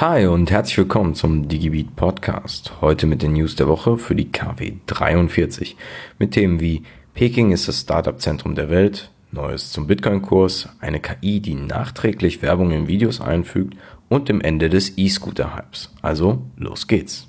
Hi und herzlich willkommen zum DigiBeat Podcast. Heute mit den News der Woche für die KW 43 mit Themen wie Peking ist das Startup-Zentrum der Welt, Neues zum Bitcoin-Kurs, eine KI, die nachträglich Werbung in Videos einfügt und dem Ende des E-Scooter-Hypes. Also los geht's.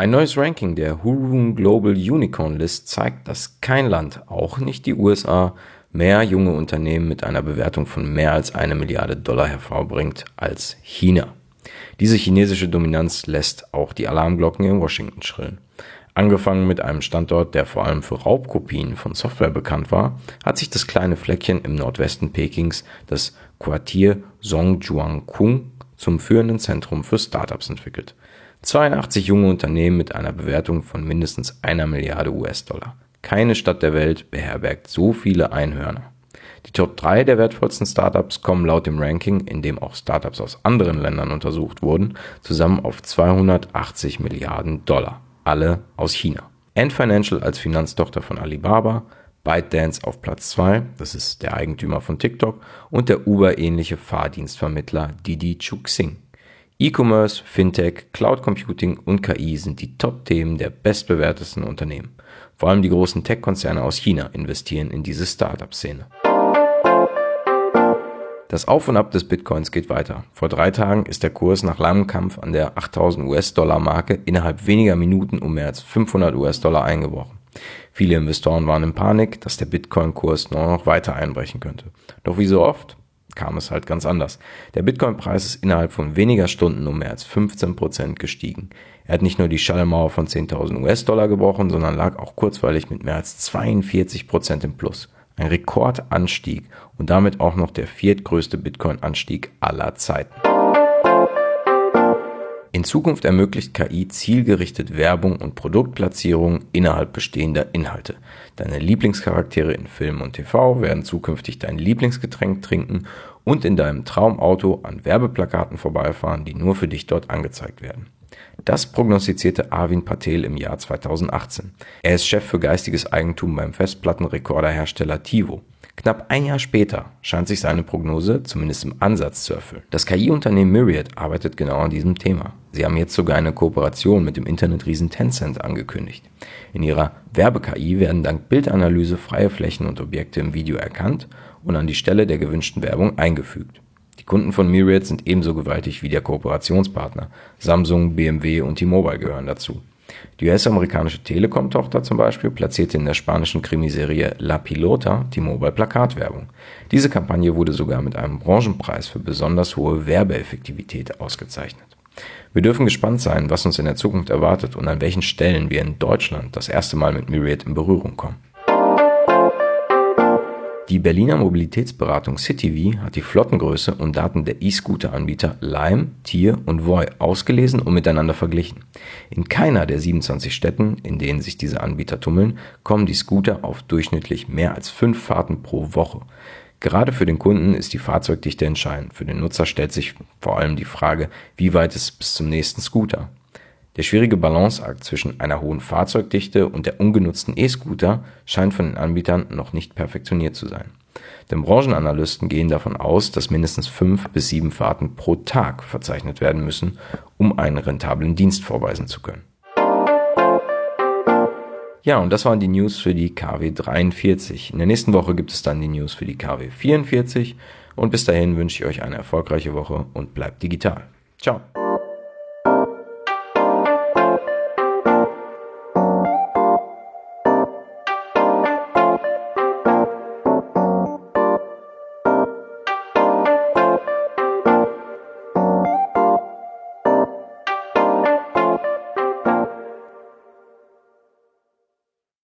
Ein neues Ranking der Hurun Global Unicorn List zeigt, dass kein Land, auch nicht die USA, mehr junge Unternehmen mit einer Bewertung von mehr als eine Milliarde Dollar hervorbringt als China. Diese chinesische Dominanz lässt auch die Alarmglocken in Washington schrillen. Angefangen mit einem Standort, der vor allem für Raubkopien von Software bekannt war, hat sich das kleine Fleckchen im Nordwesten Pekings, das Quartier Zhongzhuangkung, zum führenden Zentrum für Startups entwickelt. 82 junge Unternehmen mit einer Bewertung von mindestens einer Milliarde US-Dollar. Keine Stadt der Welt beherbergt so viele Einhörner. Die Top 3 der wertvollsten Startups kommen laut dem Ranking, in dem auch Startups aus anderen Ländern untersucht wurden, zusammen auf 280 Milliarden Dollar. Alle aus China. Ant Financial als Finanztochter von Alibaba, ByteDance auf Platz 2, das ist der Eigentümer von TikTok, und der Uber-ähnliche Fahrdienstvermittler Didi Chuxing. E-Commerce, Fintech, Cloud Computing und KI sind die Top-Themen der bestbewertesten Unternehmen. Vor allem die großen Tech-Konzerne aus China investieren in diese Startup-Szene. Das Auf und Ab des Bitcoins geht weiter. Vor drei Tagen ist der Kurs nach langem Kampf an der 8000 US-Dollar-Marke innerhalb weniger Minuten um mehr als 500 US-Dollar eingebrochen. Viele Investoren waren in Panik, dass der Bitcoin-Kurs noch weiter einbrechen könnte. Doch wie so oft, kam es halt ganz anders. Der Bitcoin-Preis ist innerhalb von weniger Stunden um mehr als 15 Prozent gestiegen. Er hat nicht nur die Schallmauer von 10.000 US-Dollar gebrochen, sondern lag auch kurzweilig mit mehr als 42 Prozent im Plus. Ein Rekordanstieg und damit auch noch der viertgrößte Bitcoin-Anstieg aller Zeiten. In Zukunft ermöglicht KI zielgerichtet Werbung und Produktplatzierung innerhalb bestehender Inhalte. Deine Lieblingscharaktere in Film und TV werden zukünftig dein Lieblingsgetränk trinken und in deinem Traumauto an Werbeplakaten vorbeifahren, die nur für dich dort angezeigt werden. Das prognostizierte Arvin Patel im Jahr 2018. Er ist Chef für geistiges Eigentum beim Festplattenrekorderhersteller Tivo. Knapp ein Jahr später scheint sich seine Prognose zumindest im Ansatz zu erfüllen. Das KI-Unternehmen Myriad arbeitet genau an diesem Thema. Sie haben jetzt sogar eine Kooperation mit dem Internetriesen Tencent angekündigt. In ihrer Werbe-KI werden dank Bildanalyse freie Flächen und Objekte im Video erkannt und an die Stelle der gewünschten Werbung eingefügt. Die Kunden von Myriad sind ebenso gewaltig wie der Kooperationspartner. Samsung, BMW und T-Mobile gehören dazu. Die US-amerikanische Telekom-Tochter zum Beispiel platzierte in der spanischen Krimiserie La Pilota die Mobile-Plakatwerbung. Diese Kampagne wurde sogar mit einem Branchenpreis für besonders hohe Werbeeffektivität ausgezeichnet. Wir dürfen gespannt sein, was uns in der Zukunft erwartet und an welchen Stellen wir in Deutschland das erste Mal mit Myriad in Berührung kommen. Die Berliner Mobilitätsberatung CityV hat die Flottengröße und Daten der E-Scooter-Anbieter Lime, Tier und Voi ausgelesen und miteinander verglichen. In keiner der 27 Städten, in denen sich diese Anbieter tummeln, kommen die Scooter auf durchschnittlich mehr als fünf Fahrten pro Woche. Gerade für den Kunden ist die Fahrzeugdichte entscheidend. Für den Nutzer stellt sich vor allem die Frage, wie weit ist bis zum nächsten Scooter? Der schwierige Balanceakt zwischen einer hohen Fahrzeugdichte und der ungenutzten E-Scooter scheint von den Anbietern noch nicht perfektioniert zu sein. Denn Branchenanalysten gehen davon aus, dass mindestens fünf bis sieben Fahrten pro Tag verzeichnet werden müssen, um einen rentablen Dienst vorweisen zu können. Ja, und das waren die News für die KW 43. In der nächsten Woche gibt es dann die News für die KW 44 und bis dahin wünsche ich euch eine erfolgreiche Woche und bleibt digital. Ciao.